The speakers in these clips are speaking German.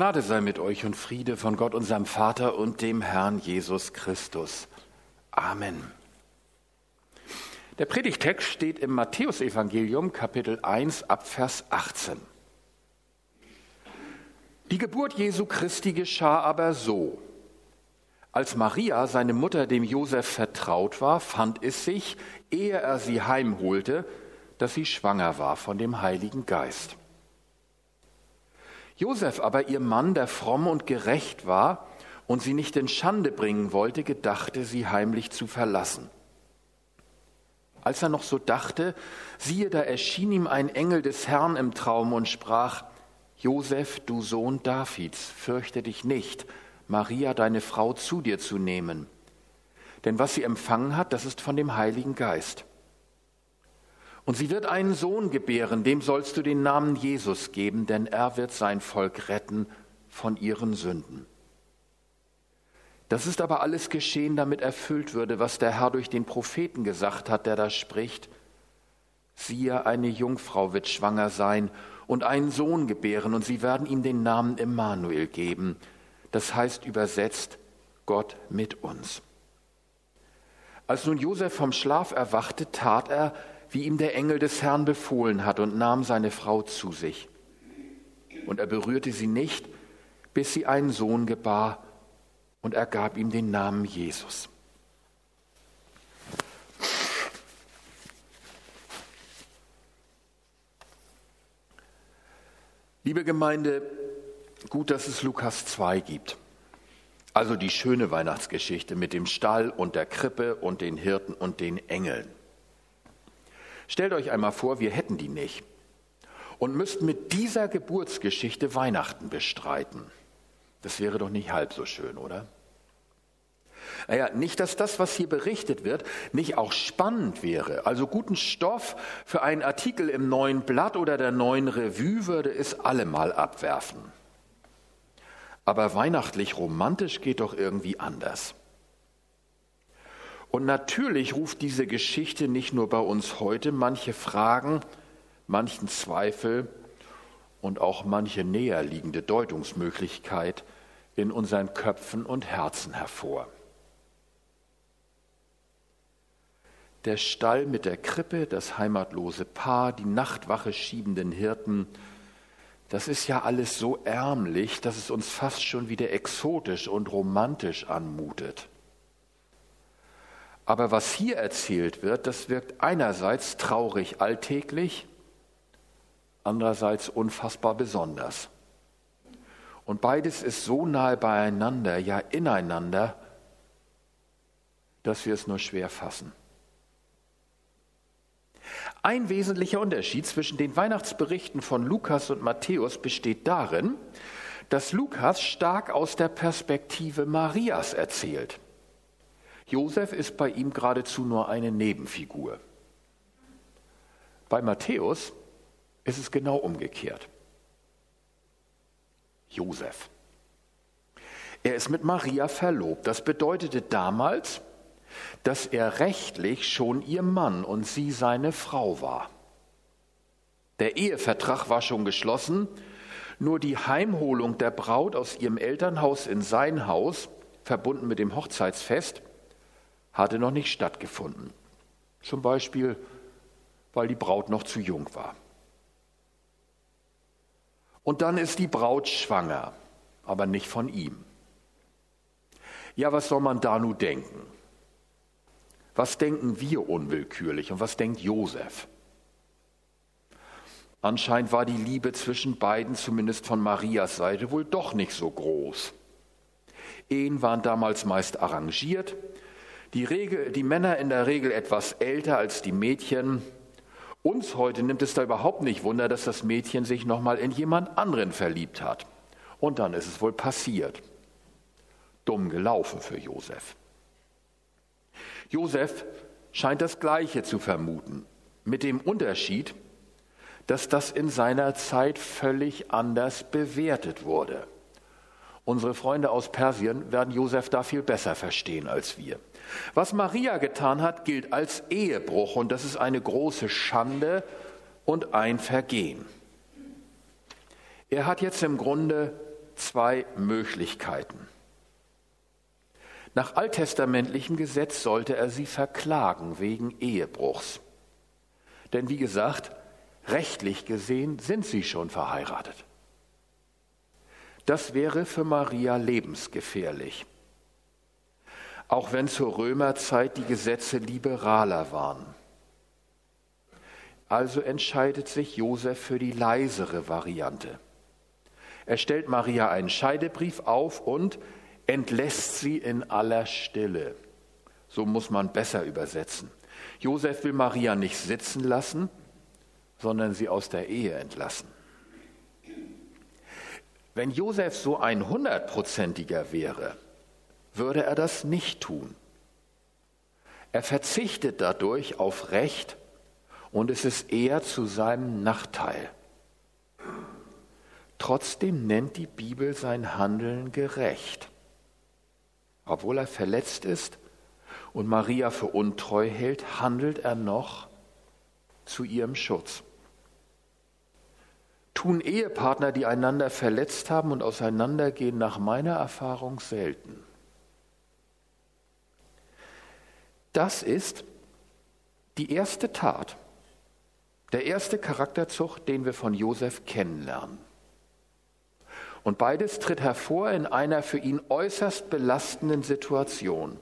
Gnade sei mit euch und Friede von Gott, unserem Vater und dem Herrn Jesus Christus. Amen. Der Predigtext steht im Matthäusevangelium Kapitel 1 ab Vers 18. Die Geburt Jesu Christi geschah aber so. Als Maria, seine Mutter, dem Josef vertraut war, fand es sich, ehe er sie heimholte, dass sie schwanger war von dem Heiligen Geist. Josef aber, ihr Mann, der fromm und gerecht war und sie nicht in Schande bringen wollte, gedachte, sie heimlich zu verlassen. Als er noch so dachte, siehe, da erschien ihm ein Engel des Herrn im Traum und sprach, Josef, du Sohn Davids, fürchte dich nicht, Maria, deine Frau, zu dir zu nehmen. Denn was sie empfangen hat, das ist von dem Heiligen Geist. Und sie wird einen Sohn gebären, dem sollst du den Namen Jesus geben, denn er wird sein Volk retten von ihren Sünden. Das ist aber alles geschehen, damit erfüllt würde, was der Herr durch den Propheten gesagt hat, der da spricht. Siehe, eine Jungfrau wird schwanger sein und einen Sohn gebären, und sie werden ihm den Namen Immanuel geben. Das heißt übersetzt Gott mit uns. Als nun Josef vom Schlaf erwachte, tat er, wie ihm der Engel des Herrn befohlen hat, und nahm seine Frau zu sich. Und er berührte sie nicht, bis sie einen Sohn gebar, und er gab ihm den Namen Jesus. Liebe Gemeinde, gut, dass es Lukas 2 gibt. Also die schöne Weihnachtsgeschichte mit dem Stall und der Krippe und den Hirten und den Engeln. Stellt euch einmal vor, wir hätten die nicht und müssten mit dieser Geburtsgeschichte Weihnachten bestreiten. Das wäre doch nicht halb so schön, oder? Naja, nicht, dass das, was hier berichtet wird, nicht auch spannend wäre. Also guten Stoff für einen Artikel im neuen Blatt oder der neuen Revue würde es allemal abwerfen. Aber weihnachtlich romantisch geht doch irgendwie anders. Und natürlich ruft diese Geschichte nicht nur bei uns heute manche Fragen, manchen Zweifel und auch manche näher liegende Deutungsmöglichkeit in unseren Köpfen und Herzen hervor. Der Stall mit der Krippe, das heimatlose Paar, die Nachtwache schiebenden Hirten, das ist ja alles so ärmlich, dass es uns fast schon wieder exotisch und romantisch anmutet. Aber was hier erzählt wird, das wirkt einerseits traurig alltäglich, andererseits unfassbar besonders. Und beides ist so nahe beieinander, ja ineinander, dass wir es nur schwer fassen. Ein wesentlicher Unterschied zwischen den Weihnachtsberichten von Lukas und Matthäus besteht darin, dass Lukas stark aus der Perspektive Marias erzählt. Josef ist bei ihm geradezu nur eine Nebenfigur. Bei Matthäus ist es genau umgekehrt. Josef. Er ist mit Maria verlobt. Das bedeutete damals, dass er rechtlich schon ihr Mann und sie seine Frau war. Der Ehevertrag war schon geschlossen, nur die Heimholung der Braut aus ihrem Elternhaus in sein Haus, verbunden mit dem Hochzeitsfest, hatte noch nicht stattgefunden. Zum Beispiel, weil die Braut noch zu jung war. Und dann ist die Braut schwanger, aber nicht von ihm. Ja, was soll man da nun denken? Was denken wir unwillkürlich und was denkt Josef? Anscheinend war die Liebe zwischen beiden, zumindest von Marias Seite, wohl doch nicht so groß. Ehen waren damals meist arrangiert, die, Regel, die Männer in der Regel etwas älter als die Mädchen. Uns heute nimmt es da überhaupt nicht Wunder, dass das Mädchen sich nochmal in jemand anderen verliebt hat. Und dann ist es wohl passiert. Dumm gelaufen für Josef. Josef scheint das Gleiche zu vermuten, mit dem Unterschied, dass das in seiner Zeit völlig anders bewertet wurde. Unsere Freunde aus Persien werden Josef da viel besser verstehen als wir. Was Maria getan hat, gilt als Ehebruch und das ist eine große Schande und ein Vergehen. Er hat jetzt im Grunde zwei Möglichkeiten. Nach alttestamentlichem Gesetz sollte er sie verklagen wegen Ehebruchs. Denn wie gesagt, rechtlich gesehen sind sie schon verheiratet. Das wäre für Maria lebensgefährlich. Auch wenn zur Römerzeit die Gesetze liberaler waren. Also entscheidet sich Josef für die leisere Variante. Er stellt Maria einen Scheidebrief auf und entlässt sie in aller Stille. So muss man besser übersetzen. Josef will Maria nicht sitzen lassen, sondern sie aus der Ehe entlassen. Wenn Josef so ein hundertprozentiger wäre, würde er das nicht tun. Er verzichtet dadurch auf Recht und es ist eher zu seinem Nachteil. Trotzdem nennt die Bibel sein Handeln gerecht. Obwohl er verletzt ist und Maria für untreu hält, handelt er noch zu ihrem Schutz. Tun Ehepartner, die einander verletzt haben und auseinandergehen, nach meiner Erfahrung selten. Das ist die erste Tat, der erste Charakterzug, den wir von Josef kennenlernen. Und beides tritt hervor in einer für ihn äußerst belastenden Situation.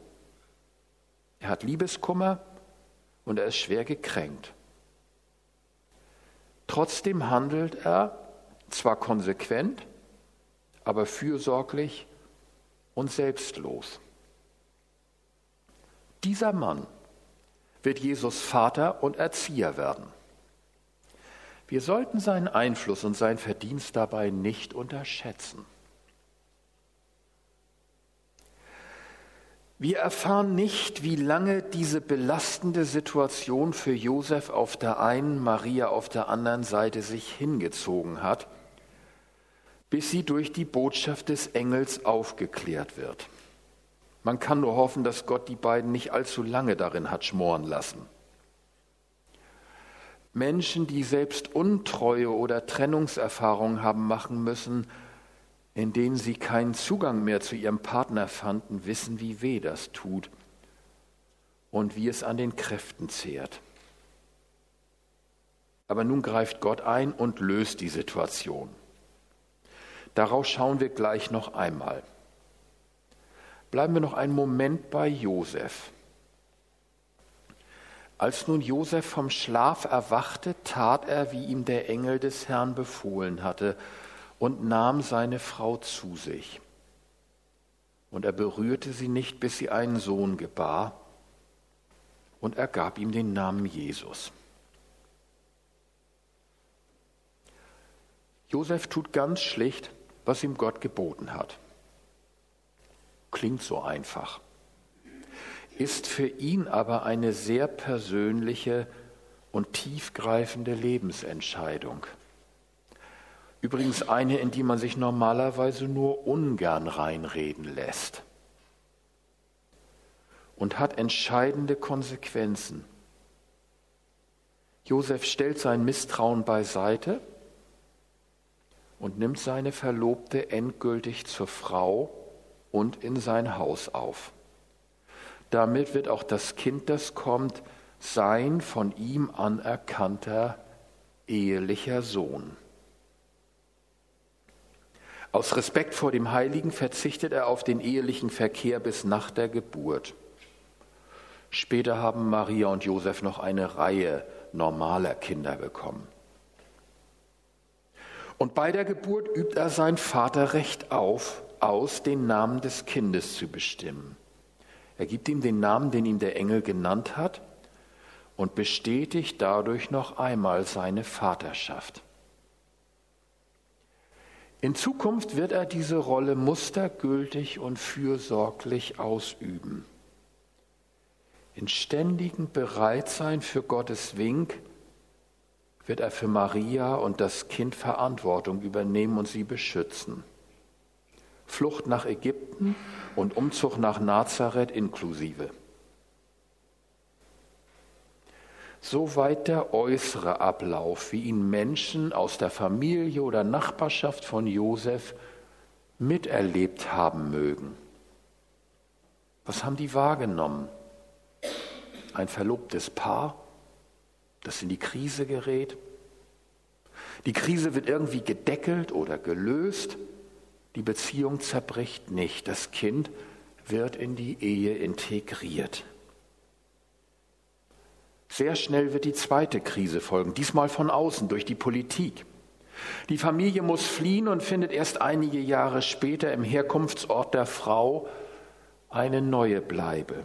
Er hat Liebeskummer und er ist schwer gekränkt. Trotzdem handelt er zwar konsequent, aber fürsorglich und selbstlos. Dieser Mann wird Jesus Vater und Erzieher werden. Wir sollten seinen Einfluss und sein Verdienst dabei nicht unterschätzen. Wir erfahren nicht, wie lange diese belastende Situation für Josef auf der einen, Maria auf der anderen Seite sich hingezogen hat, bis sie durch die Botschaft des Engels aufgeklärt wird. Man kann nur hoffen, dass Gott die beiden nicht allzu lange darin hat schmoren lassen. Menschen, die selbst Untreue oder Trennungserfahrungen haben machen müssen, in denen sie keinen Zugang mehr zu ihrem Partner fanden, wissen, wie weh das tut und wie es an den Kräften zehrt. Aber nun greift Gott ein und löst die Situation. Darauf schauen wir gleich noch einmal. Bleiben wir noch einen Moment bei Josef. Als nun Josef vom Schlaf erwachte, tat er, wie ihm der Engel des Herrn befohlen hatte, und nahm seine Frau zu sich. Und er berührte sie nicht, bis sie einen Sohn gebar, und er gab ihm den Namen Jesus. Josef tut ganz schlicht, was ihm Gott geboten hat. Klingt so einfach ist für ihn aber eine sehr persönliche und tiefgreifende Lebensentscheidung. Übrigens eine, in die man sich normalerweise nur ungern reinreden lässt und hat entscheidende Konsequenzen. Josef stellt sein Misstrauen beiseite und nimmt seine Verlobte endgültig zur Frau und in sein Haus auf. Damit wird auch das Kind, das kommt, sein von ihm anerkannter ehelicher Sohn. Aus Respekt vor dem Heiligen verzichtet er auf den ehelichen Verkehr bis nach der Geburt. Später haben Maria und Josef noch eine Reihe normaler Kinder bekommen. Und bei der Geburt übt er sein Vaterrecht auf, aus, den Namen des Kindes zu bestimmen. Er gibt ihm den Namen, den ihm der Engel genannt hat und bestätigt dadurch noch einmal seine Vaterschaft. In Zukunft wird er diese Rolle mustergültig und fürsorglich ausüben. In ständigem Bereitsein für Gottes Wink wird er für Maria und das Kind Verantwortung übernehmen und sie beschützen. Flucht nach Ägypten und Umzug nach Nazareth inklusive. Soweit der äußere Ablauf, wie ihn Menschen aus der Familie oder Nachbarschaft von Josef miterlebt haben mögen. Was haben die wahrgenommen? Ein verlobtes Paar, das in die Krise gerät. Die Krise wird irgendwie gedeckelt oder gelöst. Die Beziehung zerbricht nicht. Das Kind wird in die Ehe integriert. Sehr schnell wird die zweite Krise folgen, diesmal von außen durch die Politik. Die Familie muss fliehen und findet erst einige Jahre später im Herkunftsort der Frau eine neue Bleibe.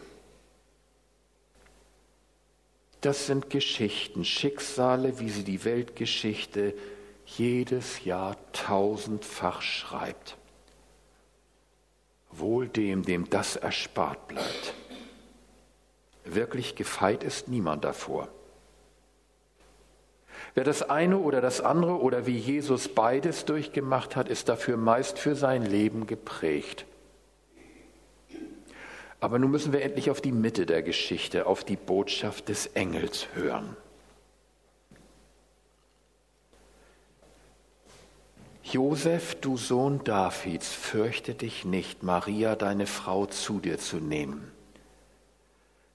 Das sind Geschichten, Schicksale, wie sie die Weltgeschichte jedes Jahr tausendfach schreibt. Wohl dem, dem das erspart bleibt. Wirklich gefeit ist niemand davor. Wer das eine oder das andere oder wie Jesus beides durchgemacht hat, ist dafür meist für sein Leben geprägt. Aber nun müssen wir endlich auf die Mitte der Geschichte, auf die Botschaft des Engels hören. Josef, du Sohn Davids, fürchte dich nicht, Maria, deine Frau, zu dir zu nehmen.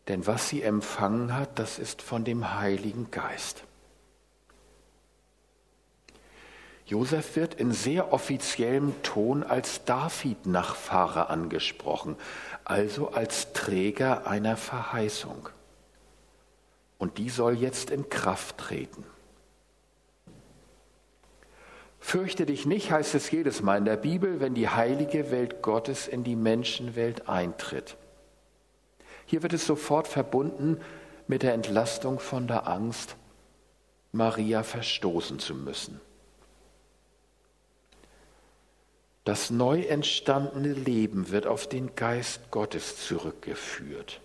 Denn was sie empfangen hat, das ist von dem Heiligen Geist. Josef wird in sehr offiziellem Ton als David-Nachfahre angesprochen, also als Träger einer Verheißung. Und die soll jetzt in Kraft treten. Fürchte dich nicht, heißt es jedes Mal in der Bibel, wenn die heilige Welt Gottes in die Menschenwelt eintritt. Hier wird es sofort verbunden mit der Entlastung von der Angst, Maria verstoßen zu müssen. Das neu entstandene Leben wird auf den Geist Gottes zurückgeführt.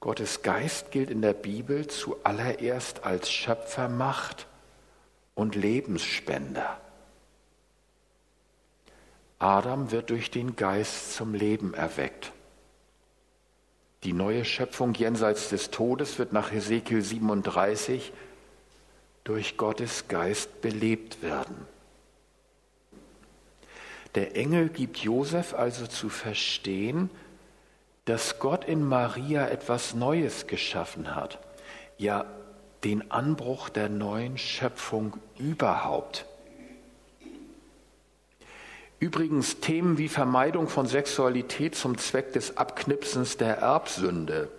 Gottes Geist gilt in der Bibel zuallererst als Schöpfermacht und Lebensspender. Adam wird durch den Geist zum Leben erweckt. Die neue Schöpfung jenseits des Todes wird nach Hesekiel 37 durch Gottes Geist belebt werden. Der Engel gibt Josef also zu verstehen, dass Gott in Maria etwas Neues geschaffen hat, ja den Anbruch der neuen Schöpfung überhaupt. Übrigens Themen wie Vermeidung von Sexualität zum Zweck des Abknipsens der Erbsünde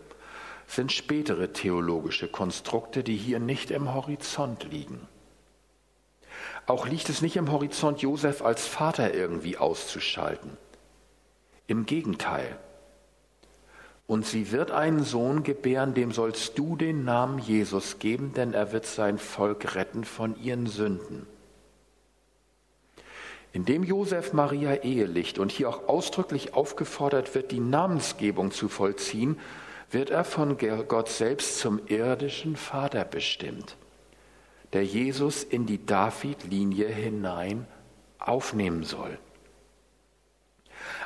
sind spätere theologische Konstrukte, die hier nicht im Horizont liegen. Auch liegt es nicht im Horizont, Josef als Vater irgendwie auszuschalten. Im Gegenteil. Und sie wird einen Sohn gebären, dem sollst du den Namen Jesus geben, denn er wird sein Volk retten von ihren Sünden. Indem Josef Maria ehelicht und hier auch ausdrücklich aufgefordert wird, die Namensgebung zu vollziehen, wird er von Gott selbst zum irdischen Vater bestimmt, der Jesus in die David-Linie hinein aufnehmen soll.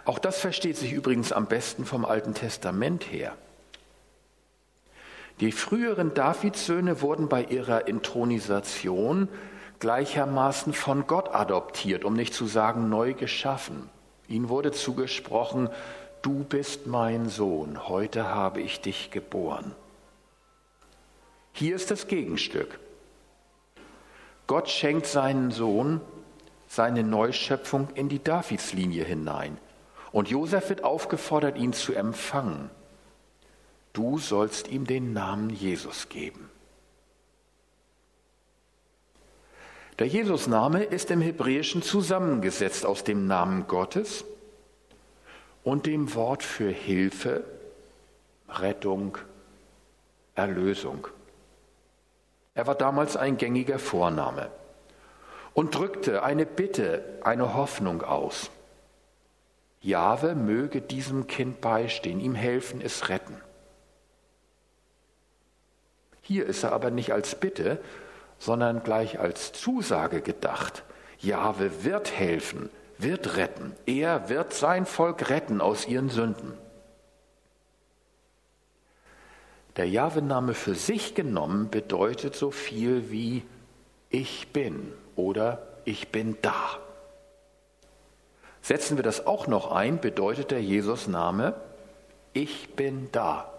Auch das versteht sich übrigens am besten vom Alten Testament her. Die früheren Davidssöhne wurden bei ihrer Intronisation gleichermaßen von Gott adoptiert, um nicht zu sagen neu geschaffen. Ihnen wurde zugesprochen, du bist mein Sohn, heute habe ich dich geboren. Hier ist das Gegenstück. Gott schenkt seinen Sohn, seine Neuschöpfung in die Davidslinie hinein. Und Josef wird aufgefordert, ihn zu empfangen. Du sollst ihm den Namen Jesus geben. Der Jesusname ist im Hebräischen zusammengesetzt aus dem Namen Gottes und dem Wort für Hilfe, Rettung, Erlösung. Er war damals ein gängiger Vorname und drückte eine Bitte, eine Hoffnung aus. Jahwe möge diesem Kind beistehen, ihm helfen, es retten. Hier ist er aber nicht als Bitte, sondern gleich als Zusage gedacht. Jahwe wird helfen, wird retten. Er wird sein Volk retten aus ihren Sünden. Der Jahwe-Name für sich genommen bedeutet so viel wie ich bin oder ich bin da. Setzen wir das auch noch ein, bedeutet der Jesus-Name, ich bin da,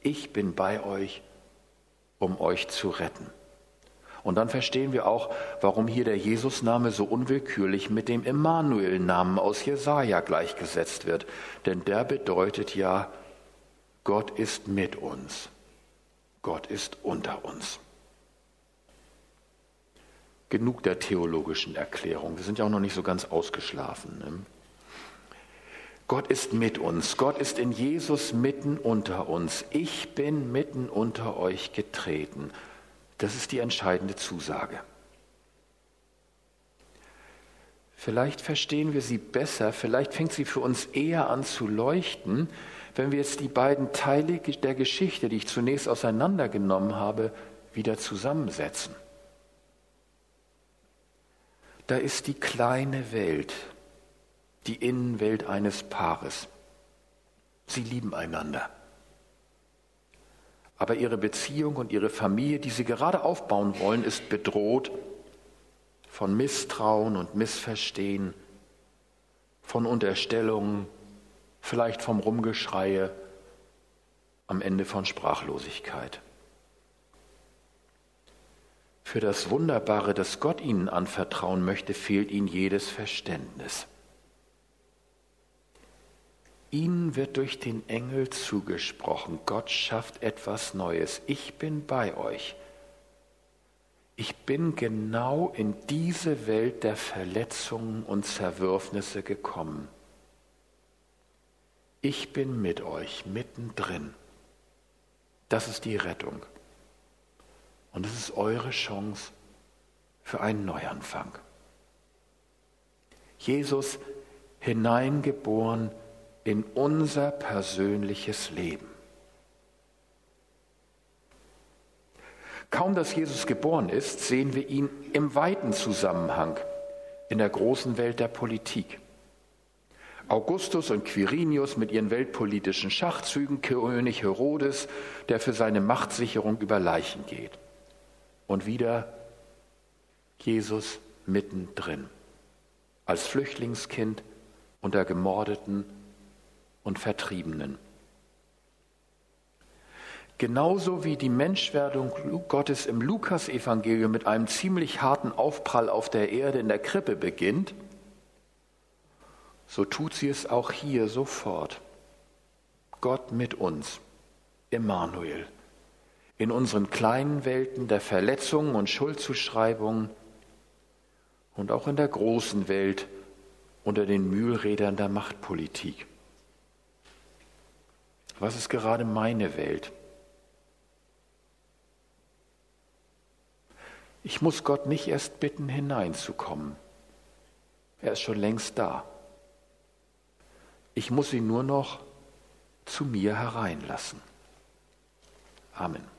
ich bin bei euch, um euch zu retten. Und dann verstehen wir auch, warum hier der Jesus-Name so unwillkürlich mit dem Emmanuel-Namen aus Jesaja gleichgesetzt wird. Denn der bedeutet ja, Gott ist mit uns. Gott ist unter uns. Genug der theologischen Erklärung. Wir sind ja auch noch nicht so ganz ausgeschlafen. Ne? Gott ist mit uns. Gott ist in Jesus mitten unter uns. Ich bin mitten unter euch getreten. Das ist die entscheidende Zusage. Vielleicht verstehen wir sie besser, vielleicht fängt sie für uns eher an zu leuchten, wenn wir jetzt die beiden Teile der Geschichte, die ich zunächst auseinandergenommen habe, wieder zusammensetzen. Da ist die kleine Welt, die Innenwelt eines Paares. Sie lieben einander aber ihre Beziehung und ihre Familie, die sie gerade aufbauen wollen, ist bedroht von Misstrauen und Missverstehen, von Unterstellungen, vielleicht vom Rumgeschreie, am Ende von Sprachlosigkeit. Für das Wunderbare, das Gott ihnen anvertrauen möchte, fehlt ihnen jedes Verständnis. Ihnen wird durch den Engel zugesprochen, Gott schafft etwas Neues. Ich bin bei euch. Ich bin genau in diese Welt der Verletzungen und Zerwürfnisse gekommen. Ich bin mit euch mittendrin. Das ist die Rettung. Und es ist eure Chance für einen Neuanfang. Jesus hineingeboren in unser persönliches Leben. Kaum dass Jesus geboren ist, sehen wir ihn im weiten Zusammenhang in der großen Welt der Politik. Augustus und Quirinius mit ihren weltpolitischen Schachzügen, König Herodes, der für seine Machtsicherung über Leichen geht. Und wieder Jesus mittendrin, als Flüchtlingskind unter Gemordeten und Vertriebenen. Genauso wie die Menschwerdung Gottes im Lukasevangelium mit einem ziemlich harten Aufprall auf der Erde in der Krippe beginnt, so tut sie es auch hier sofort. Gott mit uns, Emmanuel, in unseren kleinen Welten der Verletzungen und Schuldzuschreibungen und auch in der großen Welt unter den Mühlrädern der Machtpolitik. Was ist gerade meine Welt? Ich muss Gott nicht erst bitten, hineinzukommen. Er ist schon längst da. Ich muss ihn nur noch zu mir hereinlassen. Amen.